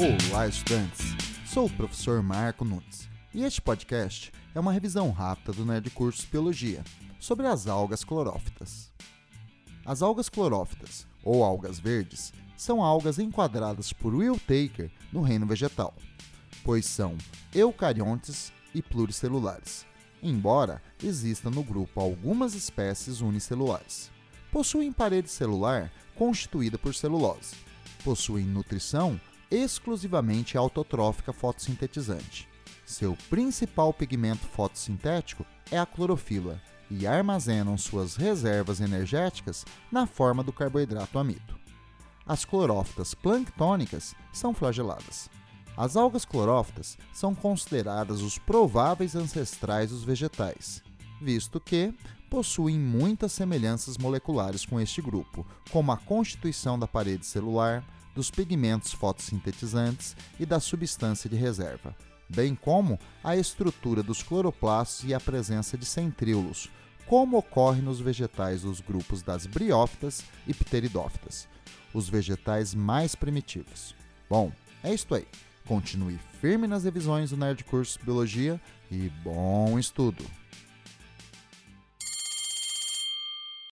Olá, estudantes! Sou o professor Marco Nunes e este podcast é uma revisão rápida do Nerd Cursos Biologia sobre as algas clorófitas. As algas clorófitas, ou algas verdes, são algas enquadradas por Will Taker no reino vegetal, pois são eucariontes e pluricelulares, embora exista no grupo algumas espécies unicelulares. Possuem parede celular constituída por celulose. Possuem nutrição exclusivamente autotrófica fotossintetizante. Seu principal pigmento fotossintético é a clorofila e armazenam suas reservas energéticas na forma do carboidrato amido. As clorófitas planctônicas são flageladas. As algas clorófitas são consideradas os prováveis ancestrais dos vegetais, visto que possuem muitas semelhanças moleculares com este grupo, como a constituição da parede celular, dos pigmentos fotossintetizantes e da substância de reserva, bem como a estrutura dos cloroplastos e a presença de centríolos, como ocorre nos vegetais dos grupos das briófitas e pteridófitas, os vegetais mais primitivos. Bom, é isto aí. Continue firme nas revisões do Nerd Curso Biologia e bom estudo!